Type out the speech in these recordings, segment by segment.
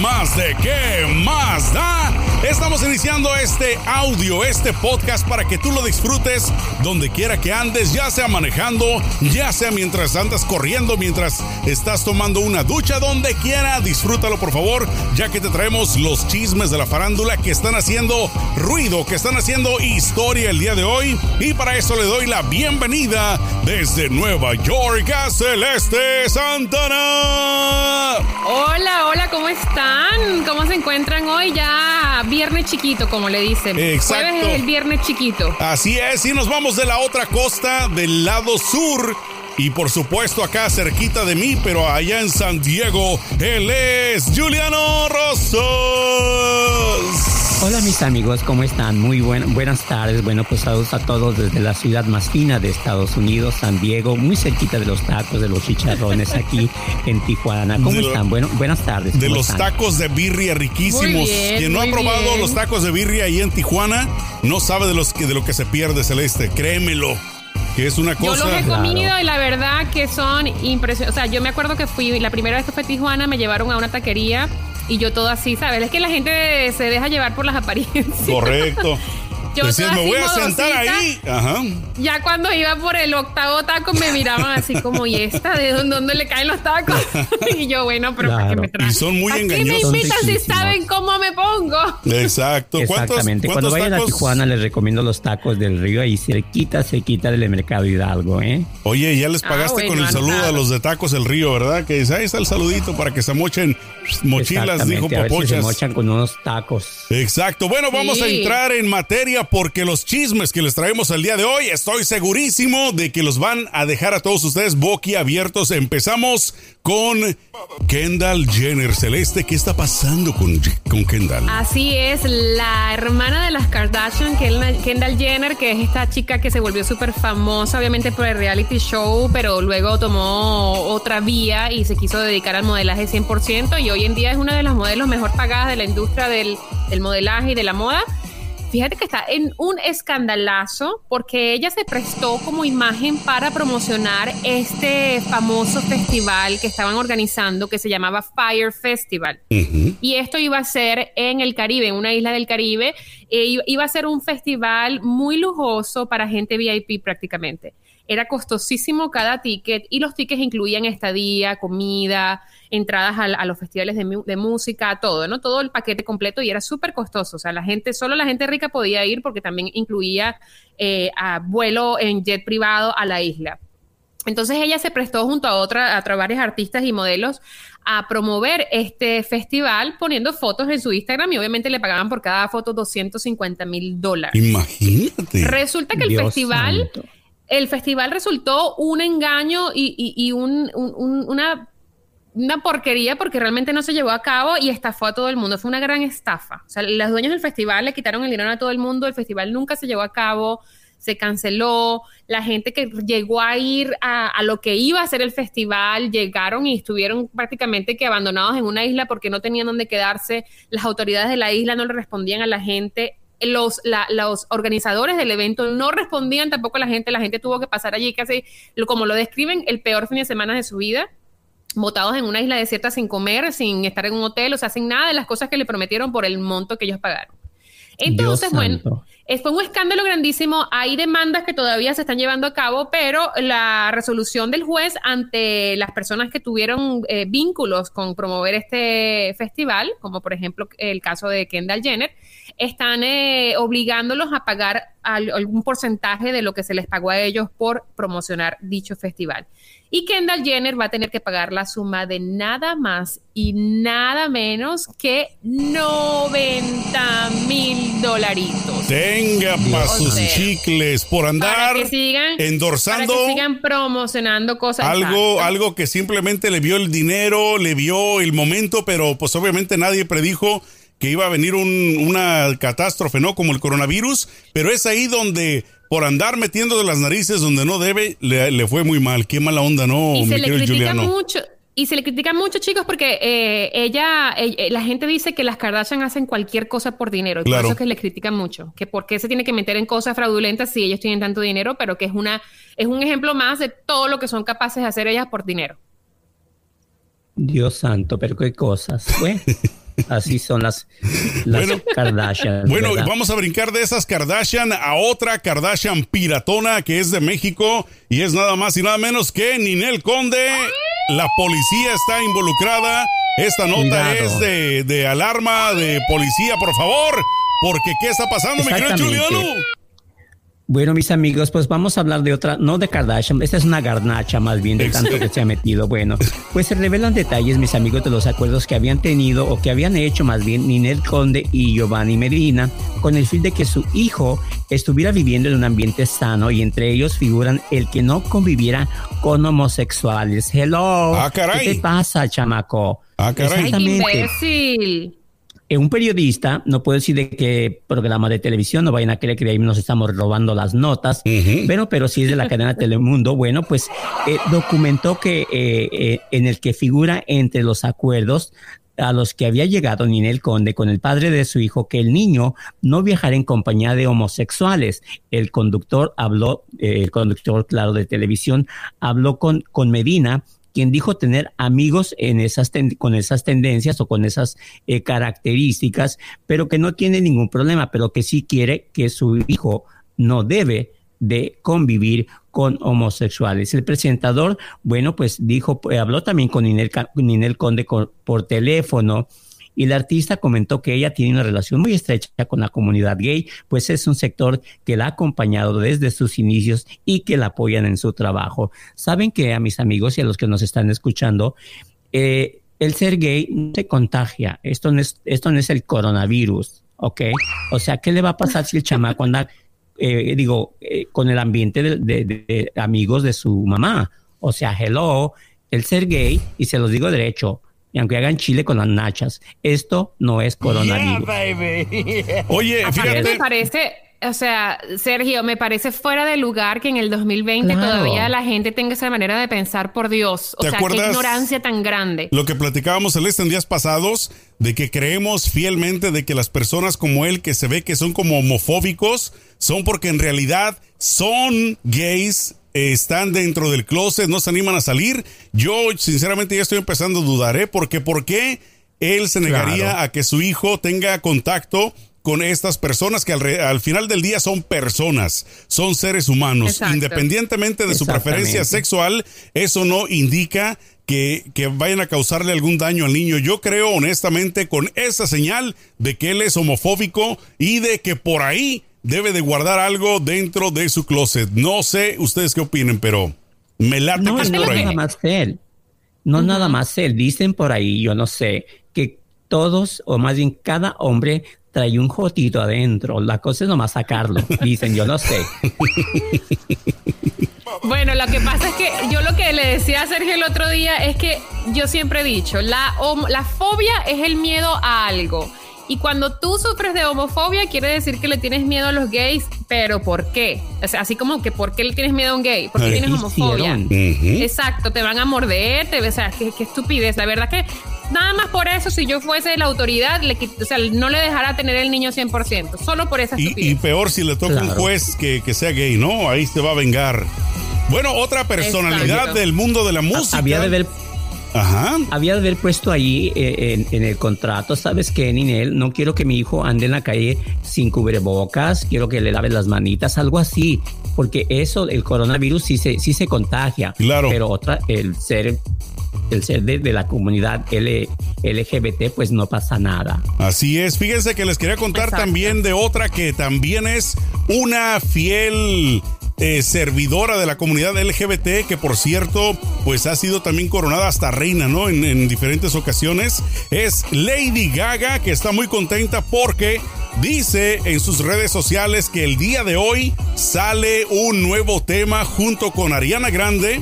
más de qué más da. Estamos iniciando este audio, este podcast para que tú lo disfrutes donde quiera que andes, ya sea manejando, ya sea mientras andas corriendo, mientras estás tomando una ducha, donde quiera, disfrútalo por favor, ya que te traemos los chismes de la farándula que están haciendo ruido, que están haciendo historia el día de hoy. Y para eso le doy la bienvenida desde Nueva York a Celeste Santana. Hola, hola, ¿cómo están? ¿Cómo se encuentran hoy? Ya viernes chiquito, como le dicen. Exacto. Jueves es el viernes chiquito. Así es, y nos vamos de la otra costa, del lado sur. Y por supuesto acá cerquita de mí, pero allá en San Diego, él es Juliano Rossos. Hola mis amigos, ¿cómo están? Muy buen, buenas tardes. Bueno, pues saludos a todos desde la ciudad más fina de Estados Unidos, San Diego, muy cerquita de los tacos, de los chicharrones aquí en Tijuana. ¿Cómo De están? Bueno, buenas tardes. De ¿cómo los están? tacos de birria riquísimos. Muy bien, Quien no ha probado bien. los tacos de birria ahí en Tijuana, no sabe de, los que, de lo que se pierde, Celeste. Créemelo. Que es una Yo cosa. los he Claro. comido y la verdad que son impresionantes. O sea, yo me acuerdo que fui, la primera vez que fui a Tijuana, me llevaron a una taquería y yo todo así, ¿sabes? Es que la gente se deja llevar por las apariencias. Correcto. Yo Decías, toda me voy a sentar ahí. Ajá. Ya cuando iba por el octavo taco me miraban así como, ¿y esta? ¿De dónde, dónde le caen los tacos? y yo, bueno, pero ¿para qué Claro. me traen? Y son muy ¿Para qué me engañosos. invitan si saben cómo me pongo? Exacto. ¿Cuántos, Exactamente. Cuando cuántos vayan a? Tijuana les recomiendo los tacos del río ahí cerquita, cerquita del mercado Hidalgo, ¿eh? Oye, ya les Ah, pagaste con el saludo a los de Tacos El Río, ¿verdad? Que dice, ahí está el saludito para que se mochen mochilas, dijo a ver si se mochan con unos tacos. Exacto. Bueno, vamos a entrar en materia porque los chismes que les traemos el día de hoy, estoy segurísimo de que los van a dejar a todos ustedes boquiabiertos. Empezamos con Kendall Jenner. Celeste, ¿qué está pasando con, con Kendall? Así es, la hermana de las Kardashian, Kendall Jenner, que es esta chica que se volvió súper famosa, obviamente por el reality show, pero luego tomó otra vía y se quiso dedicar al modelaje 100% y hoy en día es una de las modelos mejor pagadas de la industria del modelaje y de la moda. Fíjate que está en un escandalazo porque ella se prestó como imagen para promocionar este famoso festival que estaban organizando que se llamaba Fire Festival. Y esto iba a ser en el Caribe, en una isla del Caribe. Iba- iba a ser un festival muy lujoso para gente VIP prácticamente. Era costosísimo cada ticket y los tickets incluían estadía, comida, entradas a, a los festivales de, música, todo, ¿no? Todo el paquete completo y era súper costoso. O sea, la gente, solo la gente rica podía ir porque también incluía eh, a vuelo en jet privado a la isla. Entonces ella se prestó junto a otra, a otras varios artistas y modelos a promover este festival poniendo fotos en su Instagram y obviamente le pagaban por cada foto 250 mil dólares. Imagínate. Resulta que el Dios festival, santo. El festival resultó un engaño y, y- y un- un- un- una, una porquería porque realmente no se llevó a cabo y estafó a todo el mundo. Fue una gran estafa. O sea, los dueños del festival le quitaron el dinero a todo el mundo, el festival nunca se llevó a cabo, se canceló, la gente que llegó a ir a, a lo que iba a ser el festival llegaron y estuvieron prácticamente que abandonados en una isla porque no tenían dónde quedarse, las autoridades de la isla no le respondían a la gente, los, la- los organizadores del evento no respondían tampoco a la gente, la gente tuvo que pasar allí casi, como lo describen, el peor fin de semana de su vida botados en una isla desierta sin comer, sin estar en un hotel, o sea, sin nada de las cosas que le prometieron por el monto que ellos pagaron. Entonces, Dios bueno, santo. Fue un escándalo grandísimo. Hay demandas que todavía se están llevando a cabo, pero la resolución del juez ante las personas que tuvieron eh, vínculos con promover este festival, como por ejemplo el caso de Kendall Jenner, están eh, obligándolos a pagar algún porcentaje de lo que se les pagó a ellos por promocionar dicho festival. Y Kendall Jenner va a tener que pagar la suma de nada más y nada menos que 90 mil dolaritos. Tenga para sus sea, chicles por andar para que sigan, endorsando para que sigan promocionando cosas. algo, algo que simplemente le vio el dinero, le vio el momento, pero pues obviamente nadie predijo que iba a venir un- una catástrofe, ¿no? Como el coronavirus, pero es ahí donde por andar metiendo de las narices donde no debe, le, le fue muy mal. Qué mala onda, ¿no? y se le critica Juliano? mucho. Y se le critica mucho, chicos, porque eh, ella, eh, la gente dice que las Kardashian hacen cualquier cosa por dinero. Y Claro. Por eso es que le critican mucho. Que por qué se tiene que meter en cosas fraudulentas si ellos tienen tanto dinero, pero que es una, es un ejemplo más de todo lo que son capaces de hacer ellas por dinero. Dios santo, pero qué cosas. Bueno, Así son las, las Kardashian. Bueno, vamos a brincar de esas Kardashian a otra Kardashian piratona que es de México y es nada más y nada menos que Ninel Conde. La policía está involucrada. Esta nota es de, de, alarma de policía, por favor. Porque ¿qué está pasando, mi querido Juliano? Bueno, mis amigos, pues vamos a hablar de otra, no de Kardashian, esta es una garnacha más bien de tanto que se ha metido. Bueno, pues se revelan detalles, mis amigos, de los acuerdos que habían tenido o que habían hecho más bien Ninel Conde y Giovanni Medina con el fin de que su hijo estuviera viviendo en un ambiente sano y entre ellos figuran el que no conviviera con homosexuales. Hello. Ah, caray. ¿Qué te pasa, chamaco? Ah, caray. Exactamente un periodista, no puedo decir de qué programa de televisión, no vayan a creer que de ahí nos estamos robando las notas, pero, pero sí es de la cadena Telemundo, bueno, pues eh, documentó que eh, eh, en el que figura entre los acuerdos a los que había llegado Ninel Conde con el padre de su hijo que el niño no viajara en compañía de homosexuales. El conductor habló, el conductor, claro, de televisión, habló con, con Medina quien dijo tener amigos en esas con esas tendencias o con esas eh, características, pero que no tiene ningún problema, pero que sí quiere que su hijo no debe de convivir con homosexuales. El presentador, bueno, pues dijo, eh, habló también con Ninel, Ninel Conde por teléfono y la artista comentó que ella tiene una relación muy estrecha con la comunidad gay, pues es un sector que la ha acompañado desde sus inicios y que la apoyan en su trabajo. Saben que a mis amigos y a los que nos están escuchando, eh, el ser gay no se contagia. Esto no es, esto no es el coronavirus, ¿ok? O sea, ¿qué le va a pasar si el chamaco anda, eh, digo, eh, con el ambiente de, de amigos de su mamá? O sea, hello, el ser gay, y se los digo derecho, y aunque hagan chile con las nachas, esto no es coronavirus. Oye, fíjate. me parece, o sea, Sergio, me parece fuera de lugar que en el 2020 todavía la gente tenga esa manera de pensar, por Dios. O sea, qué ignorancia tan grande. Lo que platicábamos, Celeste, en días pasados, de que creemos fielmente de que las personas como él, que se ve que son como homofóbicos, son porque en realidad son gays están dentro del closet, no se animan a salir. Yo sinceramente ya estoy empezando a dudar, ¿eh? Porque ¿por qué él se negaría a que su hijo tenga contacto con estas personas que al, final del día son personas, son seres humanos. Independientemente de su preferencia sexual, eso no indica que, que, vayan a causarle algún daño al niño. Yo creo honestamente con esa señal de que él es homofóbico y de que por ahí debe de guardar algo dentro de su closet. No sé ustedes qué opinen, pero me late no, que es no por ahí. Nada más él. No nada más él. Dicen por ahí, yo no sé, que todos, o más bien cada hombre trae un jotito adentro. La cosa es nomás sacarlo. Dicen, yo no sé. Bueno, lo que pasa es que yo lo que le decía a Sergio el otro día es que yo siempre he dicho, la, la fobia es el miedo a algo. Y cuando tú sufres de homofobia, quiere decir que le tienes miedo a los gays, pero ¿por qué? O sea, así como que ¿por qué le tienes miedo a un gay? ¿Por qué tienes homofobia? Exacto, te van a morder, te, o sea, qué, estupidez. La verdad que nada más por eso, si yo fuese la autoridad, le, o sea, no le dejara tener el niño 100%, solo por esa estupidez. Y, peor si le toca un juez que, sea gay, ¿no? Ahí se va a vengar. Bueno, otra personalidad del mundo de la música. Había de ver Ajá. Había de haber puesto ahí eh, en, el contrato, ¿sabes qué, Ninel? No quiero que mi hijo ande en la calle sin cubrebocas, quiero que le lave las manitas, algo así, porque eso, el coronavirus sí se, sí se contagia. Claro. Pero otra, el ser el ser de, la comunidad LGBT, pues no pasa nada. Así es. Fíjense que les quería contar también de otra que también es una fiel eh, servidora de la comunidad LGBT, que por cierto, pues ha sido también coronada hasta reina, ¿no? En, en diferentes ocasiones. Es Lady Gaga, que está muy contenta porque dice en sus redes sociales que el día de hoy sale un nuevo tema junto con Ariana Grande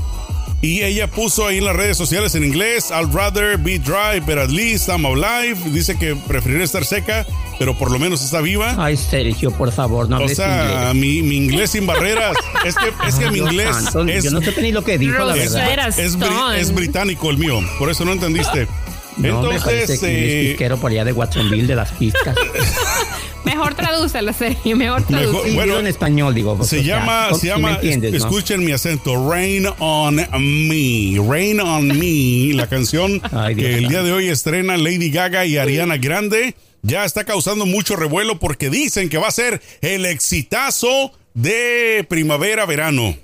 y ella puso ahí en las redes sociales en inglés, I'd rather be dry, but at least I'm alive. Dice que preferiría estar seca, pero por lo menos está viva. Ay, Sergio, por favor, no O sea, Mi, mi, inglés sin barreras. Es que, es que mi inglés es... Yo no sé ni lo que dijo, la verdad. Es, es, británico el mío, por eso no entendiste. No, Entonces, me eh, por allá de Watsonville de las pistas. mejor tradúcelo, Sergio, mejor tradúcelo. bueno, en español, digo. Se llama, se llama, escuchen mi acento, Rain on Me, Rain on Me, la canción que el día de hoy estrena Lady Gaga y Ariana Grande, ya está causando mucho revuelo porque dicen que va a ser el exitazo de primavera-verano.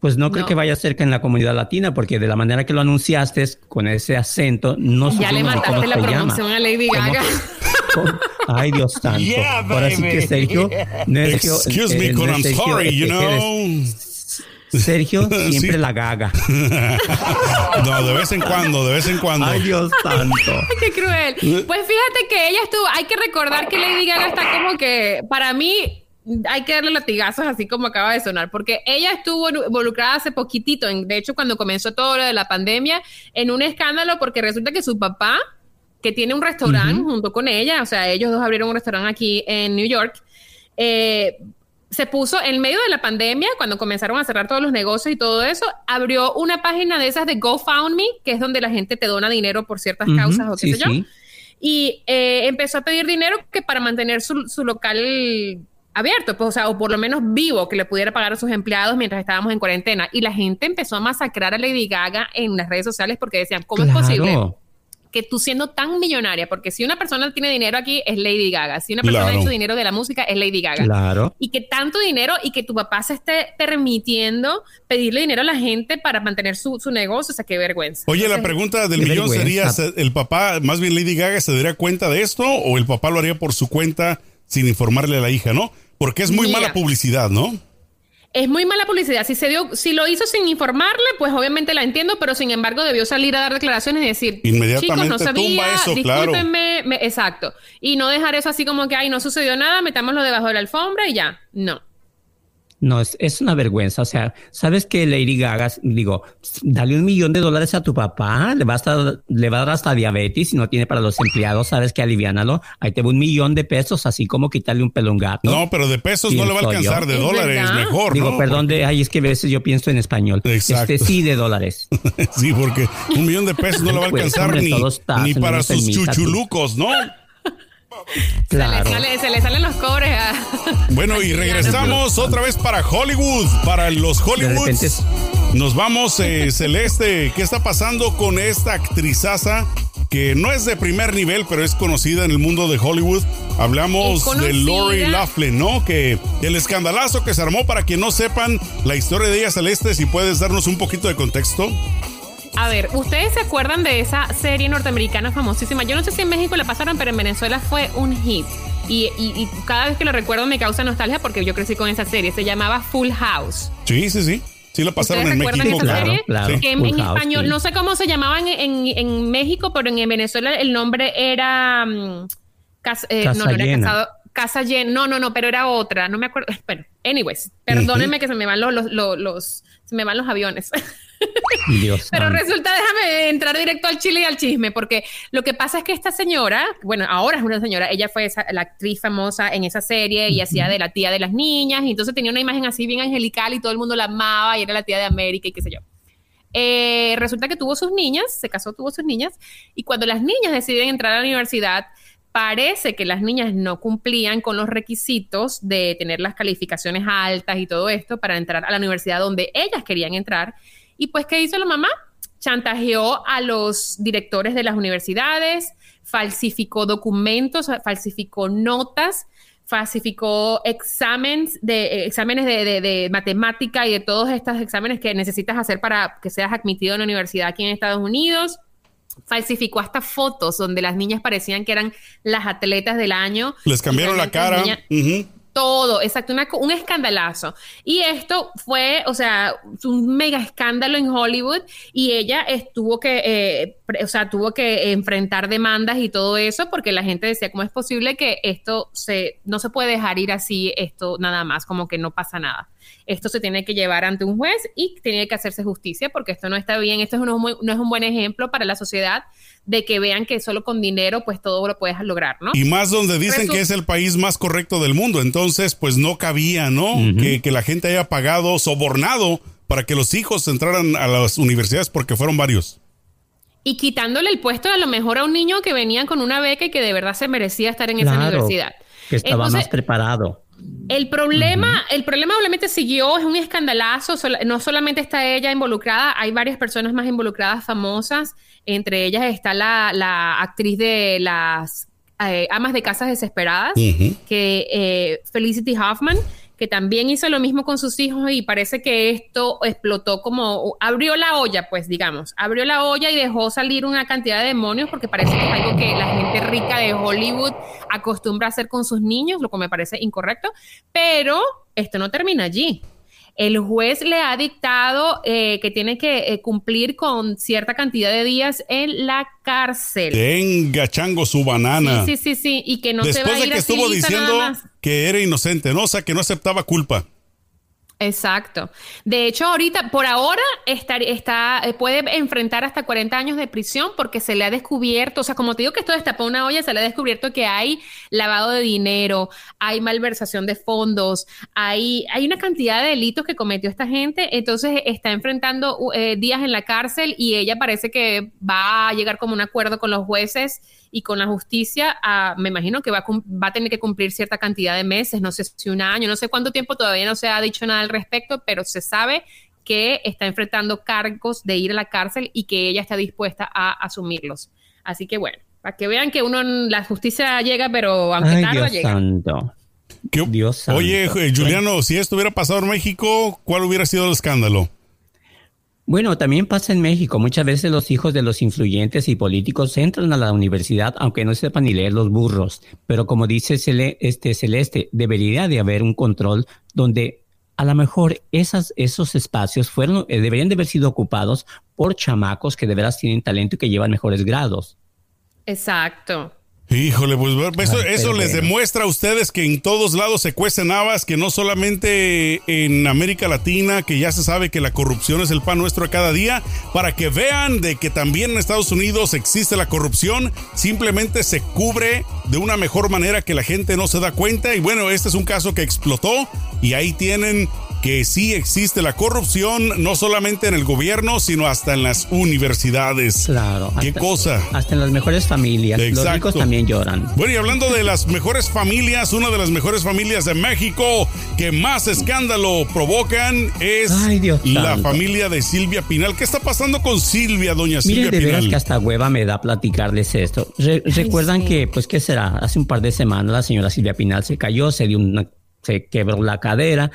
Pues no creo que vaya a ser que en la comunidad latina, porque de la manera que lo anunciaste, con ese acento, no Ya le mataste la promoción a Lady Gaga. Ay, Dios santo. Ahora sí que Sergio. Sergio Excuse me, con I'm sorry, you know. Sergio siempre la gaga. no, de vez en cuando, de vez en cuando. Ay, Dios santo. Qué cruel. Pues fíjate que ella estuvo, hay que recordar que Lady Gaga está como que, para mí, hay que darle latigazos así como acaba de sonar, porque ella estuvo involucrada hace poquitito, en, de hecho cuando comenzó todo lo de la pandemia, en un escándalo porque resulta que su papá, que tiene un restaurante junto con ella, o sea, ellos dos abrieron un restaurante aquí en New York, eh, se puso en medio de la pandemia, cuando comenzaron a cerrar todos los negocios y todo eso, abrió una página de esas de GoFundMe, que es donde la gente te dona dinero por ciertas causas o qué sé yo. Y eh, empezó a pedir dinero que para mantener su, su local abierto, pues, o sea, o por lo menos vivo, que le pudiera pagar a sus empleados mientras estábamos en cuarentena. Y la gente empezó a masacrar a Lady Gaga en las redes sociales porque decían, ¿cómo es posible? Que tú siendo tan millonaria, porque si una persona tiene dinero aquí es Lady Gaga, si una persona ha hecho dinero de la música es Lady Gaga. Claro. Y que tanto dinero y que tu papá se esté permitiendo pedirle dinero a la gente para mantener su, negocio, o sea, qué vergüenza. Oye, la pregunta del millón sería, ¿el papá, más bien Lady Gaga, se daría cuenta de esto o el papá lo haría por su cuenta sin informarle a la hija, ¿no? Porque es muy mala publicidad, ¿no? Es muy mala publicidad. Si se dio, si lo hizo sin informarle, pues obviamente la entiendo, pero sin embargo debió salir a dar declaraciones y decir, inmediatamente chicos, no sabía, eso, discúlpenme, exacto. Y no dejar eso así como que, ay, no sucedió nada, metámoslo debajo de la alfombra y ya. No. No, es, es, una vergüenza. O sea, ¿sabes que Lady Gaga, digo, dale un millón de dólares a tu papá, le va a, le va a dar hasta diabetes si no tiene para los empleados, ¿sabes que Aliviánalo. Ahí te va un millón de pesos, así como quitarle un un gato. No, pero de pesos no le va a alcanzar, de dólares mejor. Digo, perdón, de, ay, es que a veces yo pienso en español. Exacto. Este sí, de dólares. sí, porque un millón de pesos no le va a pues, alcanzar ni, ni para sus chuchulucos, ¿no? Claro. Se, le salen los cobres Bueno, y regresamos otra vez para Hollywood. Para los Hollywoods. Nos vamos, eh, Celeste. ¿Qué está pasando con esta actrizaza que no es de primer nivel, pero es conocida en el mundo de Hollywood? Hablamos de Lori Laughlin, ¿no? Que el escandalazo que se armó, para que no sepan la historia de ella, Celeste, si puedes darnos un poquito de contexto. A ver, ¿ustedes se acuerdan de esa serie norteamericana famosísima? Yo no sé si en México la pasaron, pero en Venezuela fue un hit. Y, cada vez que lo recuerdo me causa nostalgia porque yo crecí con esa serie. Se llamaba Full House. Sí, sí, sí. Sí, la pasaron en México. claro, Claro, en, español, no sé cómo se llamaban en, México, pero en Venezuela el nombre era. Mm, eh, casa, no, no era casado. Casa llena. No, no, no, pero era otra. No me acuerdo. Bueno, anyways, perdónenme que se me van los, los, los, se me van los aviones. Pero resulta, déjame entrar directo al chile y al chisme, porque lo que pasa es que esta señora, bueno, ahora es una señora, ella fue la actriz famosa en esa serie y hacía de la tía de las niñas, y entonces tenía una imagen así bien angelical y todo el mundo la amaba y era la tía de América y qué sé yo. Eh, resulta que tuvo sus niñas, se casó, tuvo sus niñas, y cuando las niñas deciden entrar a la universidad, parece que las niñas no cumplían con los requisitos de tener las calificaciones altas y todo esto para entrar a la universidad donde ellas querían entrar. Y pues, ¿qué hizo la mamá? Chantajeó a los directores de las universidades, falsificó documentos, falsificó notas, falsificó exámenes de, exámenes de, matemática y de todos estos exámenes que necesitas hacer para que seas admitido en la universidad aquí en Estados Unidos. Falsificó hasta fotos donde las niñas parecían que eran las atletas del año. Les cambiaron la cara. Todo, exacto, un escandalazo. Y esto fue, o sea, un mega escándalo en Hollywood y ella estuvo que, eh, o sea, tuvo que enfrentar demandas y todo eso porque la gente decía, ¿cómo es posible que esto se, no se puede dejar ir así, esto nada más, como que no pasa nada? Esto se tiene que llevar ante un juez y tiene que hacerse justicia porque esto no está bien, esto no es un buen ejemplo para la sociedad de que vean que solo con dinero pues todo lo puedes lograr, ¿no? Y más donde dicen que es el país más correcto del mundo, entonces pues no cabía, ¿no? que, que la gente haya pagado, sobornado para que los hijos entraran a las universidades porque fueron varios. y quitándole el puesto a lo mejor a un niño que venía con una beca y que de verdad se merecía estar en esa universidad. Que estaba más preparado. El problema, el problema obviamente siguió, es un escandalazo, no solamente está ella involucrada, hay varias personas más involucradas famosas, entre ellas está la, actriz de las eh, Amas de Casas Desesperadas, que eh, Felicity Hoffman, que también hizo lo mismo con sus hijos y parece que esto explotó como, abrió la olla, pues digamos, abrió la olla y dejó salir una cantidad de demonios porque parece que es algo que la gente rica de Hollywood acostumbra a hacer con sus niños, lo que me parece incorrecto, pero esto no termina allí el juez le ha dictado eh, que tiene que eh, cumplir con cierta cantidad de días en la cárcel. Tenga, chango, su banana. Sí, sí, sí, y que no se va a ir de que estuvo diciendo que era inocente, ¿no? O sea, que no aceptaba culpa. Exacto. De hecho, ahorita, por ahora, está, está, eh, puede enfrentar hasta 40 años de prisión porque se le ha descubierto, o sea, como te digo que esto destapó una olla, se le ha descubierto que hay lavado de dinero, hay malversación de fondos, hay, hay una cantidad de delitos que cometió esta gente, entonces está enfrentando eh, días en la cárcel y ella parece que va a llegar como un acuerdo con los jueces y con la justicia, ah, me imagino que va a, va a tener que cumplir cierta cantidad de meses, no sé si un año, no sé cuánto tiempo, todavía no se ha dicho nada al respecto, pero se sabe que está enfrentando cargos de ir a la cárcel y que ella está dispuesta a asumirlos. Así que bueno, para que vean que uno, la justicia llega, pero aunque Ay, tarda, Dios llega. Santo. Dios santo. Oye, Juliano, si esto hubiera pasado en México, ¿cuál hubiera sido el escándalo? Bueno, también pasa en México. Muchas veces los hijos de los influyentes y políticos entran a la universidad aunque no sepan ni leer los burros. Pero como dice este Celeste, debería de haber un control donde a lo mejor esas, esos espacios fueron, eh, deberían de haber sido ocupados por chamacos que de veras tienen talento y que llevan mejores grados. Exacto. Híjole, pues eso, les demuestra a ustedes que en todos lados se cuecen habas, que no solamente en América Latina, que ya se sabe que la corrupción es el pan nuestro a cada día, para que vean de que también en Estados Unidos existe la corrupción, simplemente se cubre de una mejor manera que la gente no se da cuenta. Y bueno, este es un caso que explotó y ahí tienen que sí existe la corrupción, no solamente en el gobierno, sino hasta en las universidades. Claro. ¿Qué cosa? Hasta en las mejores familias. Los ricos también lloran. Bueno, y hablando de las mejores familias, una de las mejores familias de México que más escándalo provocan es la familia de Silvia Pinal. ¿Qué está pasando con Silvia, doña Silvia Pinal? de veras que hasta hueva me da platicarles esto. Recuerdan que, pues, ¿qué será? Hace un par de semanas la señora Silvia Pinal se cayó, se dio una se quebró la cadera,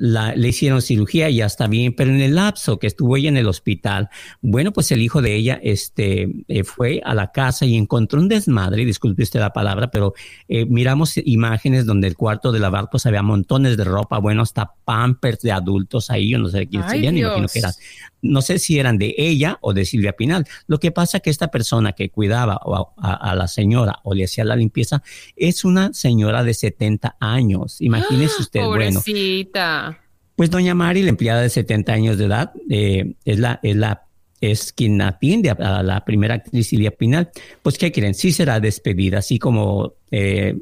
le hicieron cirugía y ya está bien, pero en el lapso que estuvo ella en el hospital, bueno, pues el hijo de ella este, eh, fue a la casa y encontró un desmadre, disculpe usted la palabra, pero eh, miramos imágenes donde el cuarto de lavar pues había montones de ropa, bueno, hasta pampers de adultos ahí, yo no sé quién serían, imagino que eran, no sé si eran de ella o de Silvia Pinal. Lo que pasa es que esta persona que cuidaba a, la señora o le hacía la limpieza es una señora de 70 años, imagínese usted, Pobrecita. bueno. Pues doña Mari, la empleada de 70 años de edad, eh, es, la, es, la, es quien atiende a, la primera actriz Silvia Pinal. Pues, ¿qué quieren? Sí será despedida, así como eh,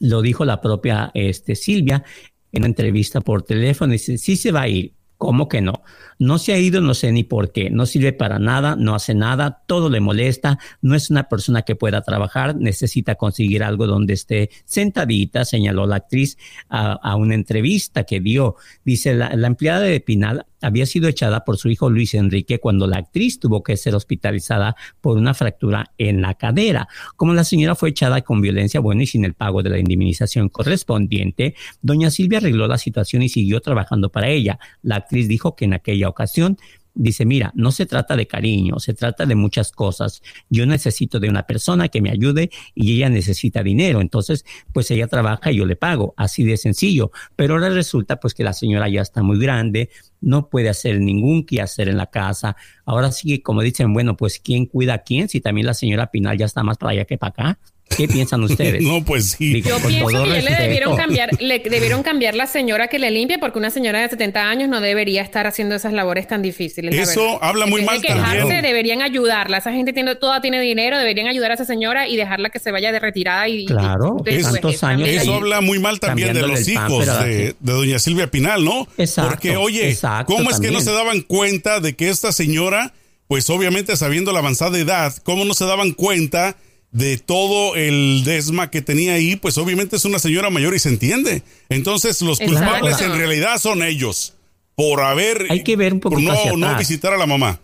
lo dijo la propia este, Silvia en una entrevista por teléfono. Dice, sí se va a ir. ¿Cómo que no? No se ha ido, no sé ni por qué, no sirve para nada, no hace nada, todo le molesta, no es una persona que pueda trabajar, necesita conseguir algo donde esté sentadita, señaló la actriz a, una entrevista que dio. Dice, la, la empleada de Pinal había sido echada por su hijo Luis Enrique cuando la actriz tuvo que ser hospitalizada por una fractura en la cadera. Como la señora fue echada con violencia, bueno, y sin el pago de la indemnización correspondiente, doña Silvia arregló la situación y siguió trabajando para ella. La actriz dijo que en aquella ocasión dice, mira, no se trata de cariño, se trata de muchas cosas. Yo necesito de una persona que me ayude y ella necesita dinero. Entonces, pues ella trabaja y yo le pago, así de sencillo. Pero ahora resulta pues que la señora ya está muy grande, no puede hacer ningún quehacer en la casa. Ahora sí, como dicen, bueno, pues ¿quién cuida a quién? Si también la señora Pinal ya está más para allá que para acá. ¿Qué piensan ustedes? no, pues sí. Yo pienso que le debieron, cambiar, le debieron cambiar la señora que le limpie porque una señora de 70 años no debería estar haciendo esas labores tan difíciles. Eso habla muy mal también. deberían ayudarla. Esa gente tiene, toda tiene dinero, deberían ayudar a esa señora y dejarla que se vaya de retirada. Y, claro, tantos años. Eso habla muy mal también de los hijos de, doña Silvia Pinal, ¿no? Exacto. Porque, oye, ¿cómo es que no se daban cuenta de que esta señora pues obviamente sabiendo la avanzada edad, cómo no se daban cuenta de todo el desma que tenía ahí, pues obviamente es una señora mayor y se entiende. Entonces los culpables en realidad son ellos por haber Hay que ver un poco por no, no visitar a la mamá.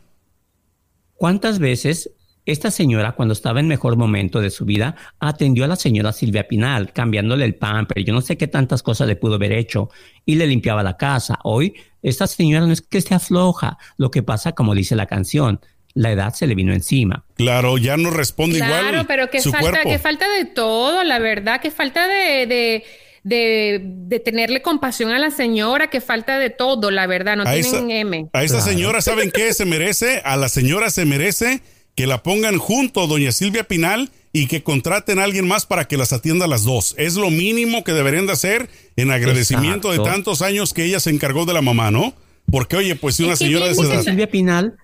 ¿Cuántas veces esta señora, cuando estaba en mejor momento de su vida, atendió a la señora Silvia Pinal, cambiándole el pamper, yo no sé qué tantas cosas le pudo haber hecho, y le limpiaba la casa. Hoy, esta señora no es que esté afloja, lo que pasa, como dice la canción, la edad se le vino encima. Claro, ya no responde igual. Claro, pero que falta, que falta de todo, la verdad, que falta de, de, tenerle compasión a la señora, que falta de todo, la verdad, no tienen M. A esa señora, ¿saben qué se merece? A la señora se merece que la pongan junto a doña Silvia Pinal y que contraten a alguien más para que las atienda a las dos. Es lo mínimo que deberían de hacer en agradecimiento de tantos años que ella se encargó de la mamá, ¿no? Porque, oye, pues si una señora de esa edad... Silvia Pinal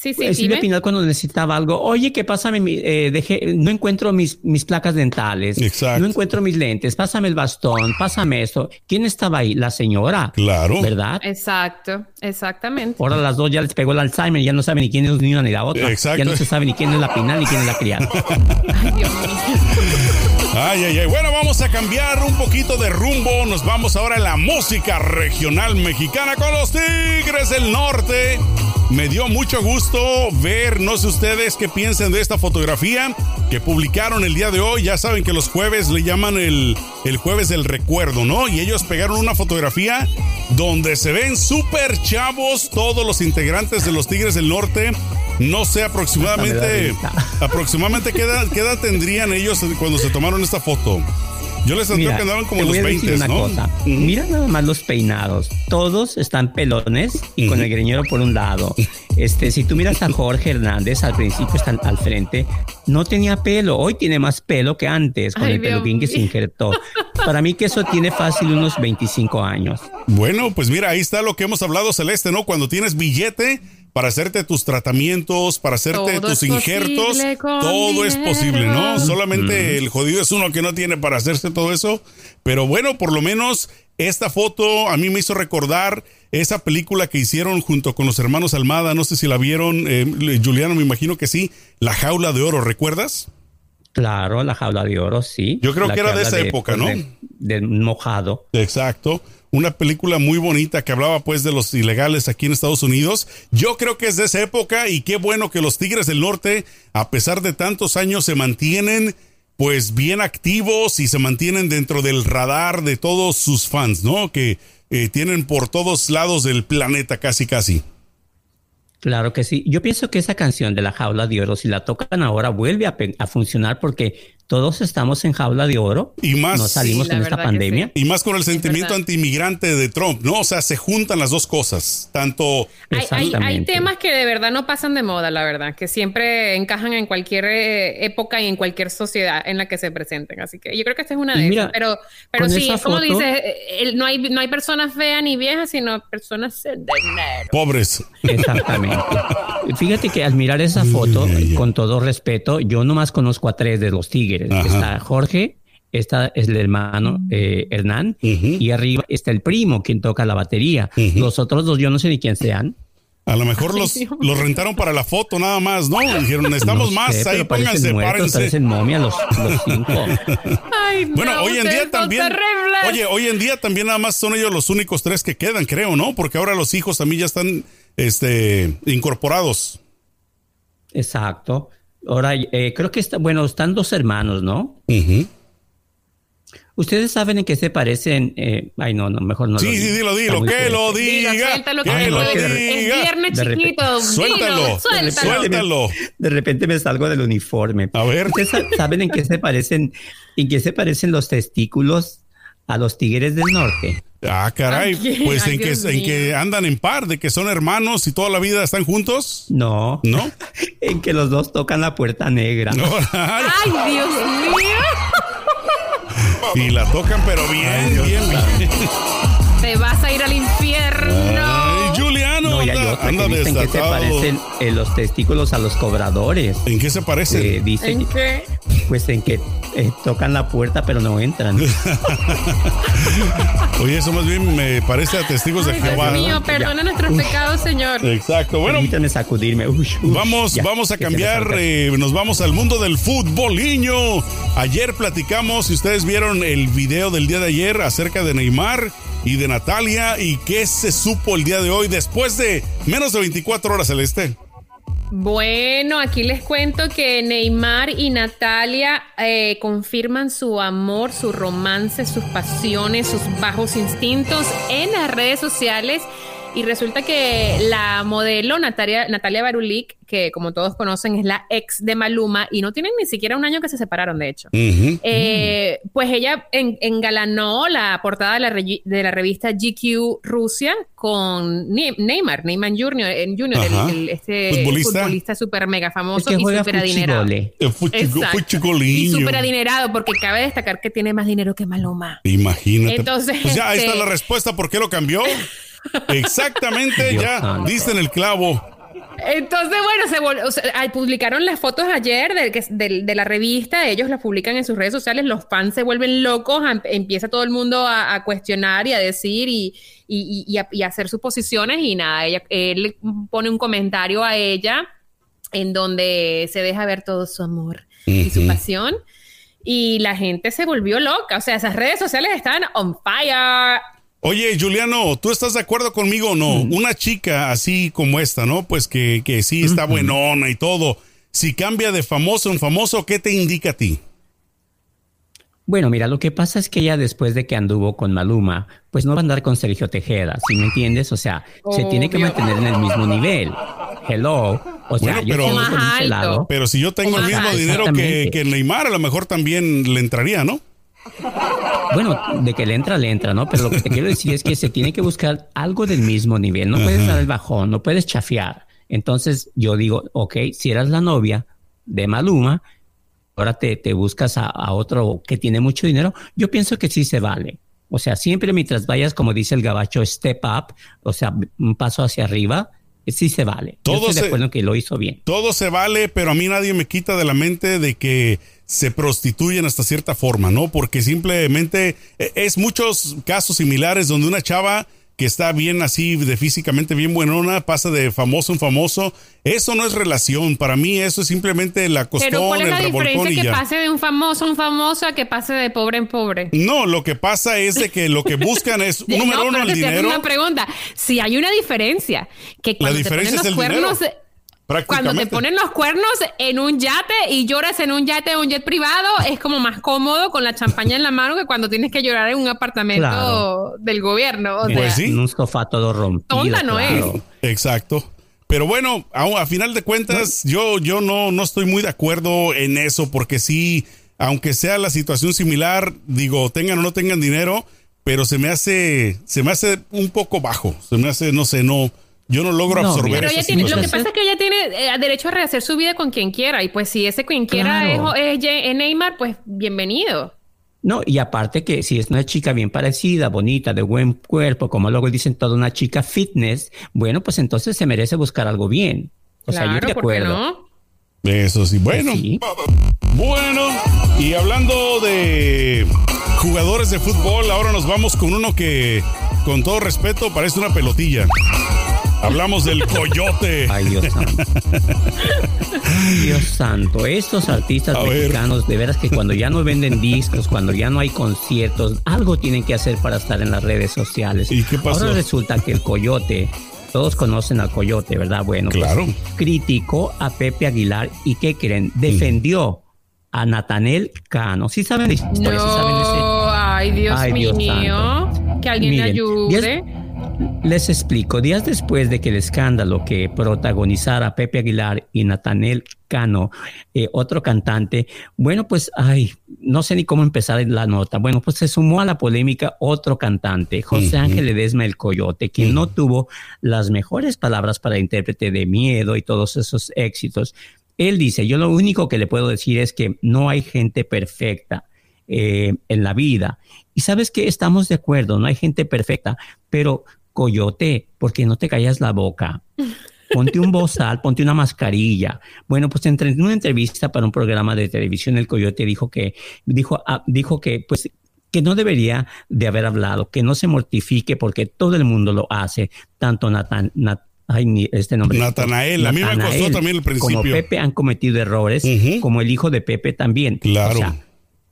Sí, sí, Silvia Pinal cuando necesitaba algo, oye, que pásame, eh, dejé, no encuentro mis, mis placas dentales, Exacto. no encuentro mis lentes, pásame el bastón, pásame esto. ¿Quién estaba ahí? La señora. Claro. ¿Verdad? Exacto, exactamente. Ahora las dos ya les pegó el Alzheimer, ya no saben ni quién es ni una ni la otra. Exacto. Ya no se sabe ni quién es la Pinal ni quién es la criada. Ay, Dios mío. Ay, ay, ay. Bueno, vamos a cambiar un poquito de rumbo. Nos vamos ahora a la música regional mexicana con los Tigres del Norte. Me dio mucho gusto ver, no sé ustedes qué piensan de esta fotografía que publicaron el día de hoy. Ya saben que los jueves le llaman el, el jueves del recuerdo, ¿no? Y ellos pegaron una fotografía donde se ven súper chavos todos los integrantes de los Tigres del Norte. No sé aproximadamente, aproximadamente qué edad, qué edad tendrían ellos cuando se tomaron esta foto. Yo les que andaban como los 20, una Cosa. Mira nada más los peinados. Todos están pelones y con el greñero por un lado. Este, si tú miras a Jorge Hernández, al principio están al frente, no tenía pelo. Hoy tiene más pelo que antes con el peluquín que se injertó. Para mí que eso tiene fácil unos 25 años. Bueno, pues mira, ahí está lo que hemos hablado, Celeste, ¿no? Cuando tienes billete para hacerte tus tratamientos, para hacerte tus injertos, todo es posible, ¿no? Solamente el jodido es uno que no tiene para hacerse todo eso, pero bueno, por lo menos esta foto a mí me hizo recordar esa película que hicieron junto con los hermanos Almada, no sé si la vieron, eh, Juliano, me imagino que sí, La Jaula de Oro, ¿recuerdas? Claro, La Jaula de Oro, sí. Yo creo que era de esa época, ¿no? Del mojado. Exacto una película muy bonita que hablaba pues de los ilegales aquí en Estados Unidos. Yo creo que es de esa época y qué bueno que los Tigres del Norte, a pesar de tantos años, se mantienen pues bien activos y se mantienen dentro del radar de todos sus fans, ¿no? Que eh, tienen por todos lados del planeta casi casi. Claro que sí. Yo pienso que esa canción de la jaula de oro, si la tocan ahora, vuelve a, a funcionar porque todos estamos en jaula de oro. Y más. No salimos en esta pandemia. Y más con el sentimiento antimigrante de Trump, ¿no? O sea, se juntan las dos cosas. Tanto. Hay, hay, temas que de verdad no pasan de moda, la verdad, que siempre encajan en cualquier eh, época y en cualquier sociedad en la que se presenten. Así que yo creo que esta es una de ellas. Pero, pero sí, como dices, eh, no, hay, no hay personas feas ni viejas, sino personas de dinero. Pobres. Exactamente. Fíjate que al mirar esa foto, con todo respeto, yo nomás conozco a tres de los tigres. Está Jorge, está es el hermano eh, Hernán y arriba está el primo quien toca la batería. Los otros dos yo no sé ni quién sean. A lo mejor los, los rentaron para la foto nada más, ¿no? Dijeron, estamos más, ahí pónganse, muertos, párense. momia los, los cinco. bueno, hoy en día también. Oye, hoy en día también nada más son ellos los únicos tres que quedan, creo, ¿no? Porque ahora los hijos también ya están este, incorporados. Exacto. Ahora, eh, creo que está, bueno, están dos hermanos, ¿no? Ustedes saben en qué se parecen. Eh, ay, no, no, mejor no. Sí, sí, dilo, dilo, que lo diga. Suéltalo, que lo diga. Es viernes chiquito. Suéltalo, suéltalo. De repente me salgo del uniforme. A ver. ¿Ustedes saben en qué se parecen, en qué se parecen los testículos a los tigres del norte? Ah, caray, pues en que, en que andan en par, de que son hermanos y toda la vida están juntos. No. ¿No? en que los dos tocan la puerta negra. ay. Dios mío. y la tocan, pero bien, bien, bien. Te vas a ir al infierno. Anda, que dicen que se parecen eh, los testículos a los cobradores. ¿En qué se parecen? Eh, dice ¿En qué? Pues en que eh, tocan la puerta pero no entran. Oye, eso más bien me parece a testigos de Jehová. Dios mío, perdona nuestros pecados, Señor. Exacto. Bueno, Permítanme sacudirme. vamos, vamos a cambiar. Eh, nos vamos al mundo del fútbol, niño. Ayer platicamos, si ustedes vieron el video del día de ayer acerca de Neymar y de Natalia y qué se supo el día de hoy después de menos de 24 horas, Celeste. Bueno, aquí les cuento que Neymar y Natalia eh, confirman su amor, su romance, sus pasiones, sus bajos instintos en las redes sociales y resulta que la modelo Natalia, Natalia Barulik, que como todos conocen es la ex de Maluma y no tienen ni siquiera un año que se separaron, de hecho, eh, pues ella engalanó la portada de la, de la, revista GQ Rusia con Neymar, Neymar Jr., el, este futbolista súper mega famoso y súper adinerado. Y súper adinerado porque cabe destacar que tiene más dinero que Maluma. Imagínate. Entonces, pues ya ahí está la este respuesta por qué lo cambió. Exactamente, ya dicen el clavo. Entonces, bueno, se publicaron las fotos ayer de, de, la revista, ellos las publican en sus redes sociales, los fans se vuelven locos, empieza todo el mundo a, cuestionar y a decir y, y, a, hacer sus posiciones y nada, ella, él pone un comentario a ella en donde se deja ver todo su amor y su pasión y la gente se volvió loca, o sea, esas redes sociales están on fire. Oye, Juliano, ¿tú estás de acuerdo conmigo o no? Una chica así como esta, ¿no? Pues que, que sí está buenona y todo. Si cambia de famoso en famoso, ¿qué te indica a ti? Bueno, mira, lo que pasa es que ella después de que anduvo con Maluma, pues no va a andar con Sergio Tejeda, ¿sí me entiendes? O sea, se tiene que mantener en el mismo nivel. Hello. O sea, yo pero, pero si yo tengo el mismo dinero que, que Neymar, a lo mejor también le entraría, ¿no? Bueno, de que le entra, le entra, ¿no? Pero lo que te quiero decir es que se tiene que buscar algo del mismo nivel. No puedes dar el bajón, no puedes chafiar. Entonces yo digo, ok, si eras la novia de Maluma, ahora te, te buscas a, otro que tiene mucho dinero, yo pienso que sí se vale. O sea, siempre mientras vayas, como dice el gabacho, step up, o sea, un paso hacia arriba, sí se vale. Todo se, que lo hizo bien. Todo se vale, pero a mí nadie me quita de la mente de que se prostituyen hasta cierta forma, ¿no? Porque simplemente e, es muchos casos similares donde una chava que está bien así, de físicamente bien buenona, pasa de famoso en famoso. Eso no es relación. Para mí eso es simplemente la costón, Pero ¿cuál es la diferencia que pase de un famoso a un famoso a que pase de pobre en pobre? No, lo que pasa es de que lo que buscan es, número uno, el dinero. una pregunta. Si hay una diferencia, que cuando la diferencia te ponen los cuernos... Cuando te ponen los cuernos en un yate y lloras en un yate o un jet privado, es como más cómodo con la champaña en la mano que cuando tienes que llorar en un apartamento del gobierno. O pues En un sofá todo rompido. Tonta no es. Exacto. Pero bueno, a, final de cuentas, yo, yo no, no estoy muy de acuerdo en eso, porque sí, aunque sea la situación similar, digo, tengan o no tengan dinero, pero se me hace, se me hace un poco bajo. Se me hace, no sé, no yo no logro absorber eso. Lo que pasa es que ella tiene eh, derecho a rehacer su vida con quien quiera. Y pues si ese quien quiera es, Neymar, pues bienvenido. No, y aparte que si es una chica bien parecida, bonita, de buen cuerpo, como luego dicen toda una chica fitness, bueno, pues entonces se merece buscar algo bien. O sea, yo de acuerdo. Eso sí, bueno. Bueno, y hablando de jugadores de fútbol, ahora nos vamos con uno que, con todo respeto, parece una pelotilla. Hablamos del coyote. Ay, Dios santo. Dios santo. Estos artistas mexicanos, de veras que cuando ya no venden discos, cuando ya no hay conciertos, algo tienen que hacer para estar en las redes sociales. ¿Y qué pasó? Ahora resulta que el coyote todos conocen al Coyote, ¿verdad? Bueno, pues, claro. criticó a Pepe Aguilar y ¿qué creen? Defendió a Natanel Cano. ¿Sí saben la historia? No, saben ese? ay Dios mío, que alguien me ayude. Les explico, días después de que el escándalo que protagonizara Pepe Aguilar y Natanel Cano, eh, otro cantante, bueno, pues, ay, no sé ni cómo empezar la nota. Bueno, pues se sumó a la polémica otro cantante, José Ángel Ledesma el Coyote, quien no tuvo las mejores palabras para intérprete de miedo y todos esos éxitos. Él dice, yo lo único que le puedo decir es que no hay gente perfecta. Eh, en la vida. Y sabes que estamos de acuerdo, no hay gente perfecta, pero Coyote, porque no te callas la boca? ponte un bozal, ponte una mascarilla. Bueno, pues en una entrevista para un programa de televisión, el coyote dijo que, dijo, ah, dijo que, pues, que no debería de haber hablado, que no se mortifique porque todo el mundo lo hace, tanto Nathan, este nombre. Natanael, a mí me costó también el principio. Como Pepe han cometido errores, como el hijo de Pepe también. Claro.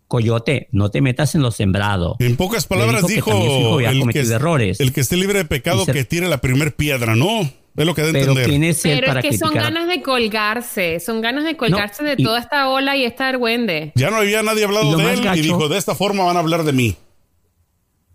Coyote, no te metas en lo sembrado. En pocas palabras dijo, el, que, errores. el que esté libre de pecado que tire la primer piedra, ¿no? Es lo que de Pero entender. es Pero es que son ganas de colgarse, son ganas de colgarse de toda esta ola y esta argüende. Ya no había nadie hablado de él y dijo, de esta forma van a hablar de mí.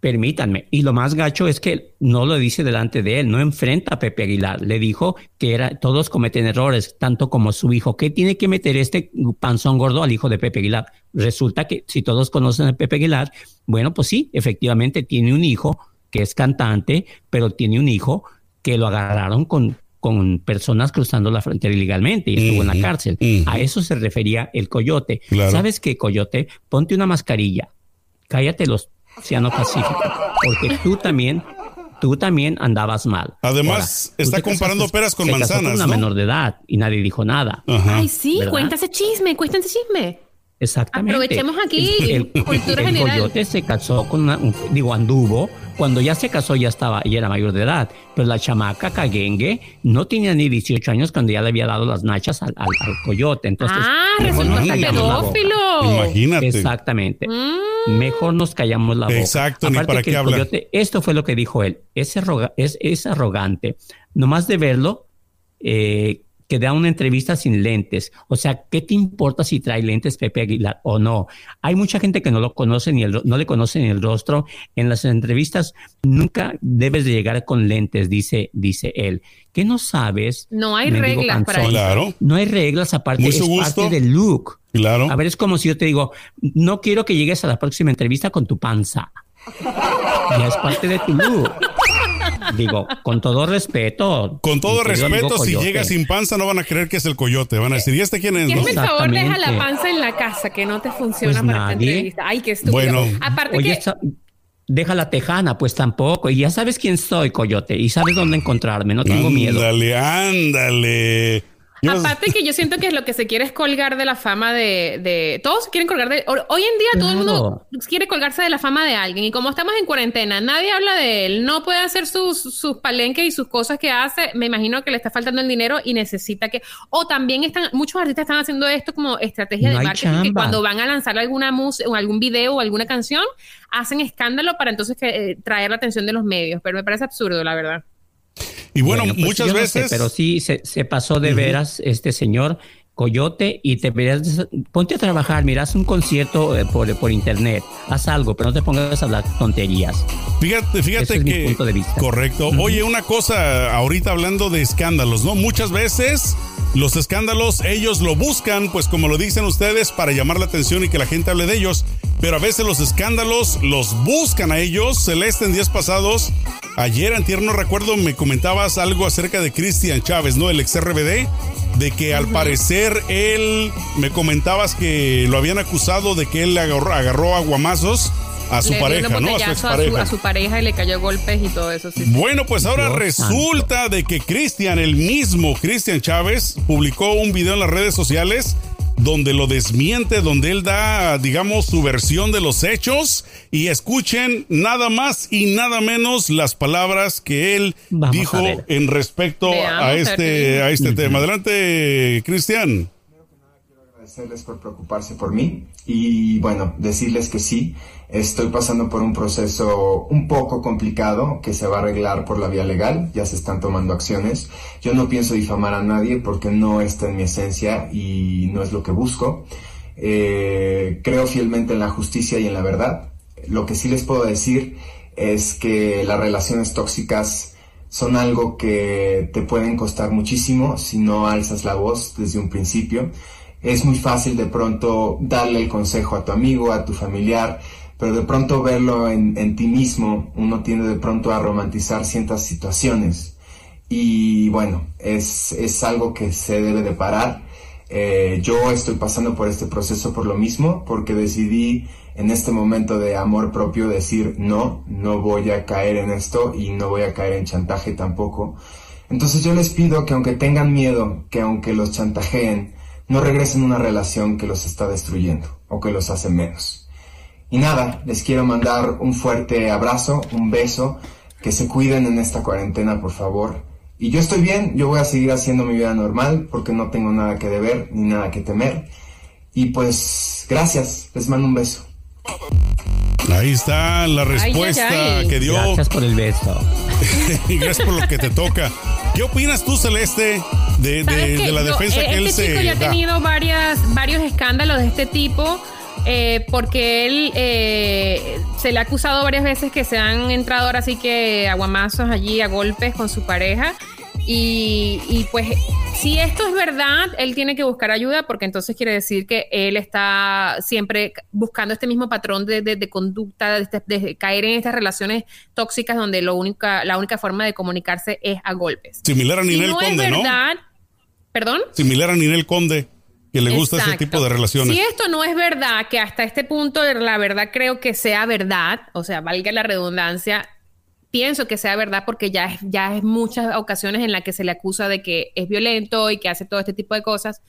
Permítanme. Y lo más gacho es que no lo dice delante de él, no enfrenta a Pepe Aguilar. Le dijo que era, todos cometen errores, tanto como su hijo. ¿Qué tiene que meter este panzón gordo al hijo de Pepe Aguilar? Resulta que si todos conocen a Pepe Aguilar, bueno, pues sí, efectivamente tiene un hijo que es cantante, pero tiene un hijo que lo agarraron con, con personas cruzando la frontera ilegalmente y estuvo en la cárcel. A eso se refería el coyote. ¿Sabes qué, coyote? Ponte una mascarilla, cállate los Océano Pacífico, porque tú también, tú también andabas mal. Además, está comparando peras con manzanas. una menor de edad y nadie dijo nada. Ay, sí, cuéntase chisme, cuéntase chisme. Exactamente. Aprovechemos aquí el, cultura el coyote se casó con una, digo, anduvo. Cuando ya se casó ya estaba, ya era mayor de edad. Pero la chamaca caguengue no tenía ni 18 años cuando ya le había dado las nachas al, al, coyote. Entonces, ah, resultó pedófilo. Imagínate. Exactamente. Mm. Mejor nos callamos la boca. Exacto, ni para qué hablar. Esto fue lo que dijo él. Es, es, es arrogante. Nomás de verlo, eh, que da una entrevista sin lentes. O sea, ¿qué te importa si trae lentes Pepe Aguilar o no? Hay mucha gente que no lo conoce ni el, no le conoce ni el rostro. En las entrevistas nunca debes de llegar con lentes, dice, dice él. ¿Qué no sabes? No hay reglas para eso. No hay reglas aparte, es parte del look. Claro. A ver, es como si yo te digo, no quiero que llegues a la próxima entrevista con tu panza. Ya es parte de tu look. Digo, con todo respeto. Con todo respeto, si llega sin panza no van a creer que es el coyote. Van a decir, ¿y este quién es? ¿Quién por favor deja la panza en la casa que no te funciona pues para nadie. entrevista? Ay, qué estúpido. Bueno, aparte que... Deja la tejana, pues tampoco. Y ya sabes quién soy, coyote. Y sabes dónde encontrarme. No tengo miedo. Ándale, ándale. Aparte que yo siento que lo que se quiere es colgar de la fama de, de... Todos quieren colgar de... Hoy en día todo el mundo quiere colgarse de la fama de alguien y como estamos en cuarentena, nadie habla de él, no puede hacer sus, sus palenques y sus cosas que hace, me imagino que le está faltando el dinero y necesita que... O también están, muchos artistas están haciendo esto como estrategia de marketing, que cuando van a lanzar alguna música o algún video o alguna canción, hacen escándalo para entonces que, eh, traer la atención de los medios, pero me parece absurdo, la verdad. Y bueno, pues muchas veces. pero sí se, pasó de veras este señor Coyote y te verías, ponte a trabajar, miras un concierto eh, por, por, internet, haz algo, pero no te pongas a hablar tonterías. Fíjate, fíjate que. punto de vista. Correcto. Oye, una cosa, ahorita hablando de escándalos, ¿no? Muchas veces los escándalos ellos lo buscan, pues como lo dicen ustedes, para llamar la atención y que la gente hable de ellos. Pero a veces los escándalos los buscan a ellos. Celeste, en días pasados, ayer, en tierno recuerdo, me comentabas algo acerca de Cristian Chávez, ¿no? El ex RBD. De que al parecer él, me comentabas que lo habían acusado de que él le agarró, agarró aguamazos a su pareja, ¿no? A su, a su, pareja y le cayó golpes y todo eso. Bueno, pues ahora resulta de que Cristian, el mismo Cristian Chávez, publicó un video en las redes sociales donde lo desmiente, donde él da, digamos, su versión de los hechos y escuchen nada más y nada menos las palabras que él dijo en respecto a este, a este tema. Adelante, Cristian. Quiero agradecerles por preocuparse por mí y bueno, decirles que sí, Estoy pasando por un proceso un poco complicado que se va a arreglar por la vía legal, ya se están tomando acciones. Yo no pienso difamar a nadie porque no está en mi esencia y no es lo que busco. Eh, creo fielmente en la justicia y en la verdad. Lo que sí les puedo decir es que las relaciones tóxicas son algo que te pueden costar muchísimo si no alzas la voz desde un principio. Es muy fácil de pronto darle el consejo a tu amigo, a tu familiar, pero de pronto verlo en, ti mismo, uno tiende de pronto a romantizar ciertas situaciones. Y bueno, es, es algo que se debe de parar. Eh, yo estoy pasando por este proceso por lo mismo, porque decidí en este momento de amor propio decir no, no voy a caer en esto y no voy a caer en chantaje tampoco. Entonces yo les pido que aunque tengan miedo, que aunque los chantajeen, no regresen a una relación que los está destruyendo o que los hace menos. Y nada, les quiero mandar un fuerte abrazo, un beso, que se cuiden en esta cuarentena, por favor. Y yo estoy bien, yo voy a seguir haciendo mi vida normal porque no tengo nada que deber ni nada que temer. Y pues gracias, les mando un beso. Ahí está la respuesta que dio. Gracias por el beso. y gracias por lo que te toca. ¿Qué opinas tú, Celeste, de, la defensa eh, que él este se chico ya ha tenido varias, varios escándalos de este tipo. Eh, porque él eh, se le ha acusado varias veces que se han entrado ahora sí que aguamazos allí a golpes con su pareja. Y, pues si esto es verdad, él tiene que buscar ayuda porque entonces quiere decir que él está siempre buscando este mismo patrón de, conducta, este, de, caer en estas relaciones tóxicas donde lo única, la única forma de comunicarse es a golpes. Similar a Ninel Conde, ¿no? ¿Perdón? Similar a Ninel Conde que le gusta ese tipo de relaciones. Si esto no es verdad, que hasta este punto la verdad creo que sea verdad, o sea, valga la redundancia, pienso que sea verdad porque ya, ya es muchas ocasiones en las que se le acusa de que es violento y que hace todo este tipo de cosas.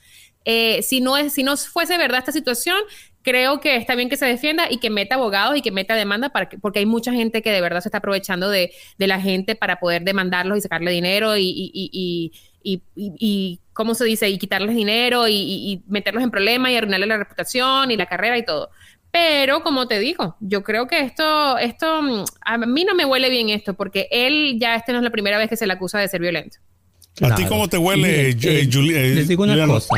Eh, si, no es, si no fuese verdad esta situación, creo que está bien que se defienda y que meta abogados y que meta demanda para porque hay mucha gente que de verdad se está aprovechando de, la gente para poder demandarlos y sacarle dinero y, y, y, y, ¿cómo se dice? Y quitarles dinero y, meterlos en problemas y arruinarle la reputación y la carrera y todo. Pero como te digo, yo creo que esto, esto, mm, a mí no me huele bien esto, porque él ya este no es la primera vez que se le acusa de ser violento. ¿A ti cómo te huele, eh, eh, Les digo una cosa.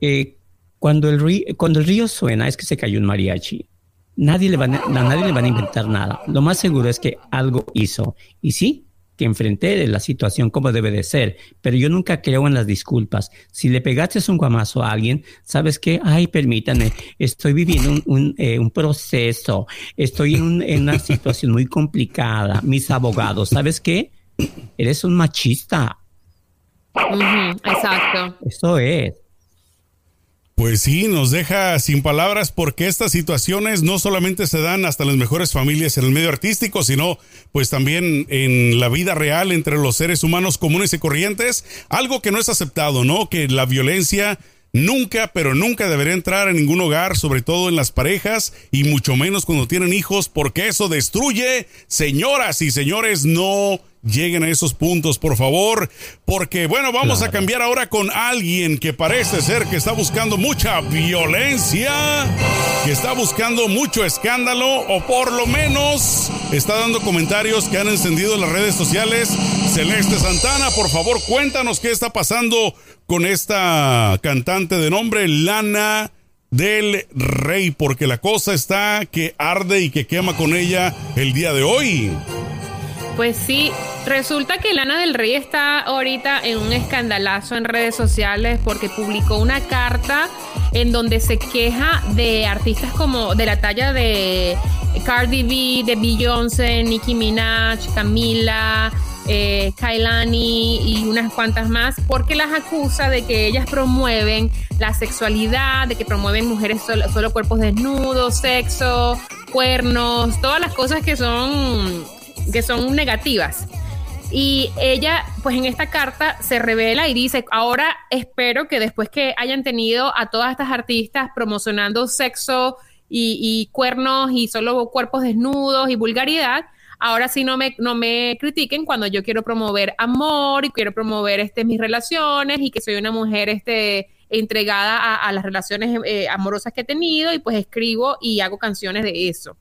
Eh, cuando, el río, cuando el río suena es que se cayó un mariachi. Nadie le, va a, nadie le van a inventar nada. Lo más seguro es que algo hizo. Y sí, que enfrenté la situación como debe de ser, pero yo nunca creo en las disculpas. Si le pegaste un guamazo a alguien, ¿sabes qué? Ay, permítanme, estoy viviendo un, eh, proceso, estoy en, en, una situación muy complicada. Mis abogados, ¿sabes qué? Eres un machista. exacto. Eso es. Pues sí, nos deja sin palabras porque estas situaciones no solamente se dan hasta las mejores familias en el medio artístico, sino pues también en la vida real entre los seres humanos comunes y corrientes, algo que no es aceptado, ¿no? Que la violencia nunca, pero nunca debería entrar en ningún hogar, sobre todo en las parejas y mucho menos cuando tienen hijos, porque eso destruye, señoras y señores, no lleguen a esos puntos, por favor, porque bueno, vamos a cambiar ahora con alguien que parece ser que está buscando mucha violencia, que está buscando mucho escándalo o por lo menos está dando comentarios que han encendido las redes sociales. Celeste Santana, por favor, cuéntanos qué está pasando con esta cantante de nombre Lana del Rey, porque la cosa está que arde y que quema con ella el día de hoy. Pues sí, resulta que Lana del Rey está ahorita en un escandalazo en redes sociales porque publicó una carta en donde se queja de artistas como de la talla de Cardi B, de Beyoncé, Nicki Minaj, Camila, eh, Kailani y unas cuantas más, porque las acusa de que ellas promueven la sexualidad, de que promueven mujeres solo, solo cuerpos desnudos, sexo, cuernos, todas las cosas que son que son negativas. Y ella, pues en esta carta se revela y dice, ahora espero que después que hayan tenido a todas estas artistas promocionando sexo y, cuernos y solo cuerpos desnudos y vulgaridad, ahora sí no me, no me critiquen cuando yo quiero promover amor y quiero promover este, mis relaciones y que soy una mujer este, entregada a, las relaciones eh, amorosas que he tenido y pues escribo y hago canciones de eso.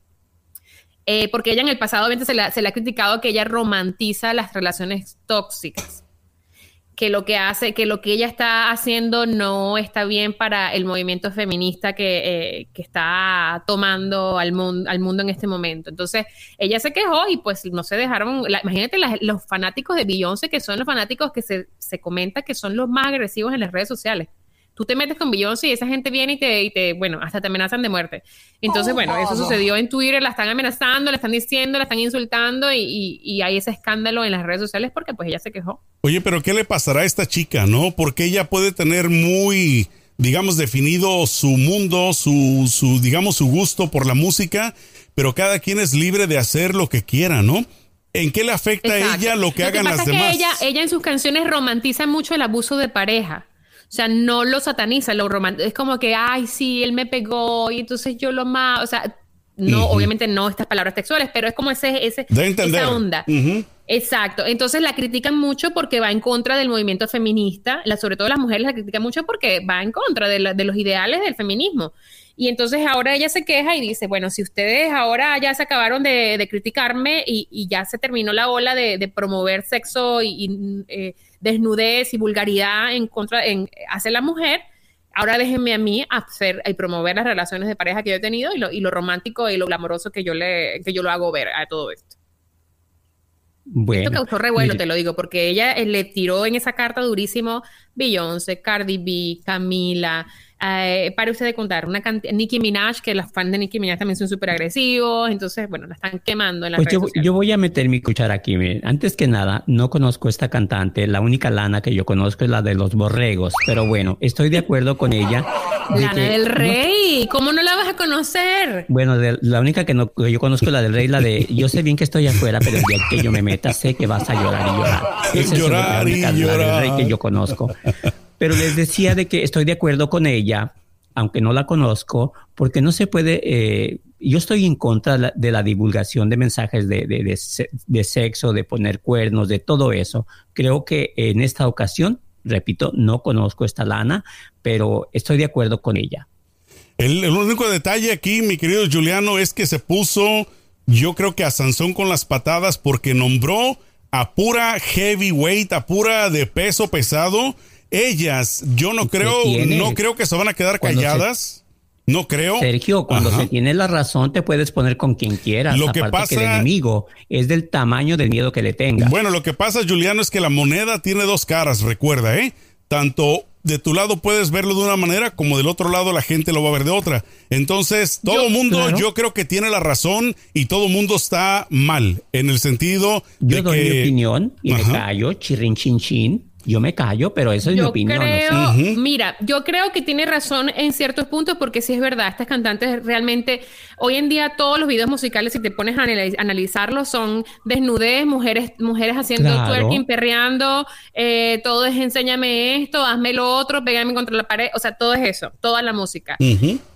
Eh, porque ella en el pasado se, le ha criticado que ella romantiza las relaciones tóxicas, que lo que hace, que lo que ella está haciendo no está bien para el movimiento feminista que, eh, está tomando al, al mundo en este momento. Entonces, ella se quejó y pues no se dejaron, imagínate los fanáticos de Beyoncé, que son los fanáticos que se, se comenta que son los más agresivos en las redes sociales tú te metes con Beyoncé y esa gente viene y te, y te, bueno, hasta te amenazan de muerte. Entonces, bueno, eso sucedió en Twitter, la están amenazando, la están diciendo, la están insultando y, y, hay ese escándalo en las redes sociales porque pues ella se quejó. Oye, pero ¿qué le pasará a esta chica, no? Porque ella puede tener muy digamos, definido su mundo, su, su, digamos, su gusto por la música, pero cada quien es libre de hacer lo que quiera, ¿no? ¿En qué le afecta a ella lo que hagan las demás? Que ella, ella en sus canciones romantiza mucho el abuso de pareja. O sea, no lo sataniza, lo romantiza. Es como que, ay, sí, él me pegó y entonces yo lo más. O sea, no, obviamente no estas palabras textuales, pero es como ese, ese esa onda. Exacto. Entonces la critican mucho porque va en contra del movimiento feminista. La, sobre todo las mujeres la critican mucho porque va en contra de, los ideales del feminismo. Y entonces ahora ella se queja y dice, bueno, si ustedes ahora ya se acabaron de, criticarme y, ya se terminó la ola de, promover sexo y, eh, desnudez y vulgaridad en contra en, hacia la mujer, ahora déjenme a mí hacer y promover las relaciones de pareja que yo he tenido y lo, y lo romántico y lo glamoroso que yo, le, que yo lo hago ver a todo esto. Bueno, esto causó revuelo, te lo digo, porque ella eh, le tiró en esa carta durísimo Beyoncé, Cardi B, Camila, eh, para usted de contar, una Nicki Minaj, que los fans de Nicki Minaj también son súper agresivos, entonces, bueno, la están quemando en la pues yo, voy a meter mi cuchara aquí. Antes que nada, no conozco esta cantante, la única lana que yo conozco es la de los borregos, pero bueno, estoy de acuerdo con ella. Lana del Rey, ¿cómo no la vas a conocer? Bueno, la única que, no, yo conozco es la del Rey, la de yo sé bien que estoy afuera, pero el día que yo me meta, sé que vas a llorar y llorar. Esa llorar es la, única, del Rey que yo conozco. Pero les decía de que estoy de acuerdo con ella, aunque no la conozco, porque no se puede, eh, yo estoy en contra de la, divulgación de mensajes de, de, sexo, de poner cuernos, de todo eso. Creo que en esta ocasión, repito, no conozco esta lana, pero estoy de acuerdo con ella. El, el único detalle aquí, mi querido Juliano, es que se puso, yo creo que a Sansón con las patadas porque nombró a pura heavyweight, a pura de peso pesado ellas, yo no creo, no creo que se van a quedar calladas. no creo. Sergio, cuando se tiene la razón, te puedes poner con quien quieras. Lo que pasa. Que el enemigo es del tamaño del miedo que le tenga. Bueno, lo que pasa, Juliano, es que la moneda tiene dos caras, recuerda, ¿eh? Tanto de tu lado puedes verlo de una manera, como del otro lado la gente lo va a ver de otra. Entonces, todo el mundo, yo creo que tiene la razón y todo el mundo está mal, en el sentido yo de doy que. mi opinión y me callo, chirrin chin chin yo me callo, pero eso es mi opinión. Mira, yo creo que tiene razón en ciertos puntos porque sí es verdad, estas cantantes realmente, hoy en día todos los videos musicales, si te pones a analizarlos, son desnudez, mujeres, mujeres haciendo twerking, perreando, eh, todo es enséñame esto, hazme lo otro, pégame contra la pared, o sea, todo es eso, toda la música.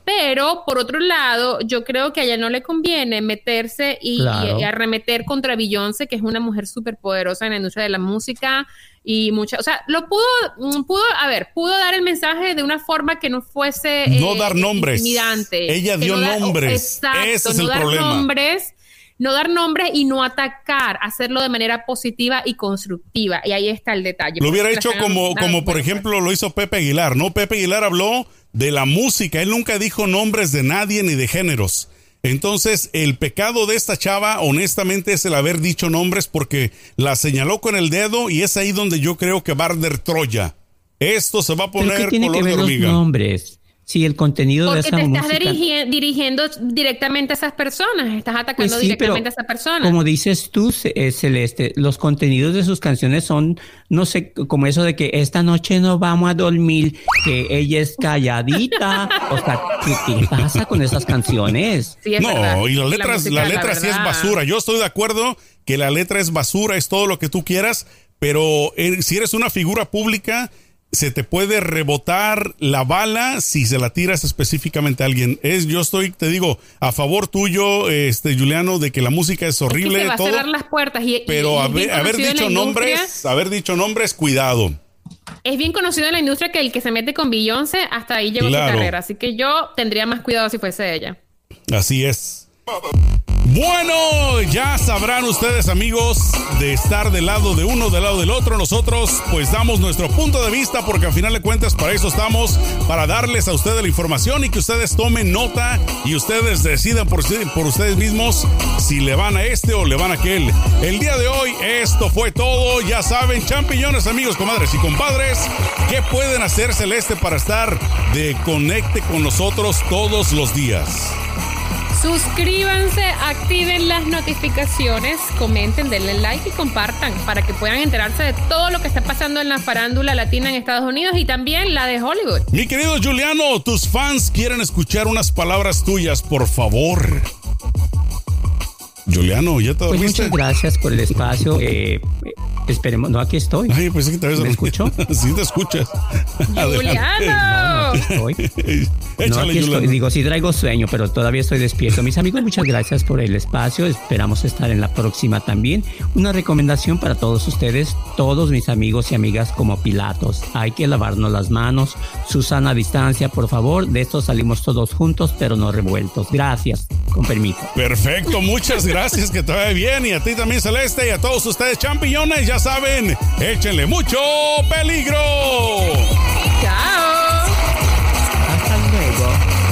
Pero, por otro lado, yo creo que a ella no le conviene meterse y, arremeter contra Beyoncé, que es una mujer súper poderosa en la industria de la música y mucha, o sea, lo pudo, mm, pudo, a ver, pudo dar el mensaje de una forma que no fuese no dar nombres. Intimidante. Ella dio nombres. exacto, Ese es no dar nombres no dar nombres y no atacar, hacerlo de manera positiva y constructiva. Y ahí está el detalle. Lo hubiera hecho como, como por ejemplo, lo hizo Pepe Aguilar, ¿no? Pepe Aguilar habló de la música. Él nunca dijo nombres de nadie ni de géneros. Entonces, el pecado de esta chava, honestamente, es el haber dicho nombres porque la señaló con el dedo y es ahí donde yo creo que Barder Troya. Esto se va a poner color de hormiga. nombres? Sí, el contenido de esa te estás dirigiendo directamente a esas personas, estás atacando pues directamente a esas personas. Como dices tú, eh, Celeste, los contenidos de sus canciones son, no sé, como eso de que esta noche no vamos a dormir, que ella es calladita. o sea, ¿qué, pasa con esas canciones? no, y la letra, la, letra sí es basura. Yo estoy de acuerdo que la letra es basura, es todo lo que tú quieras, pero eh, si eres una figura pública se te puede rebotar la bala si se la tiras específicamente a alguien. Es, yo estoy, te digo, a favor tuyo, este, Juliano, de que la música es horrible. Es a las puertas pero haber, dicho nombres, haber dicho nombres, cuidado. Es bien conocido en la industria que el que se mete con Beyoncé hasta ahí llegó su carrera. Así que yo tendría más cuidado si fuese ella. Así es. Bueno, ya sabrán ustedes amigos de estar del lado de uno, del lado del otro. Nosotros pues damos nuestro punto de vista porque al final de cuentas para eso estamos, para darles a ustedes la información y que ustedes tomen nota y ustedes decidan por, ustedes mismos si le van a este o le van a aquel. El día de hoy esto fue todo. Ya saben, champiñones amigos, comadres y compadres, ¿qué pueden hacer Celeste para estar de conecte con nosotros todos los días? Suscríbanse, activen las notificaciones, comenten, denle like y compartan para que puedan enterarse de todo lo que está pasando en la farándula latina en Estados Unidos y también la de Hollywood. Mi querido Juliano, tus fans quieren escuchar unas palabras tuyas, por favor. Juliano, ¿ya te pues muchas gracias por el espacio. Eh, esperemos, no, aquí estoy. Ay, pensé que te habías ¿Me escucho? sí, te escuchas. Juliano. No, no, aquí estoy. No, aquí estoy. Digo, sí traigo sueño, pero todavía estoy despierto. Mis amigos, muchas gracias por el espacio. Esperamos estar en la próxima también. Una recomendación para todos ustedes, todos mis amigos y amigas como Pilatos. Hay que lavarnos las manos. Susana a distancia, por favor. De esto salimos todos juntos, pero no revueltos. Gracias. Con permiso. Perfecto, muchas gracias, que te vaya bien. Y a ti también, Celeste, y a todos ustedes, champiñones, ya saben, échenle mucho peligro. bro.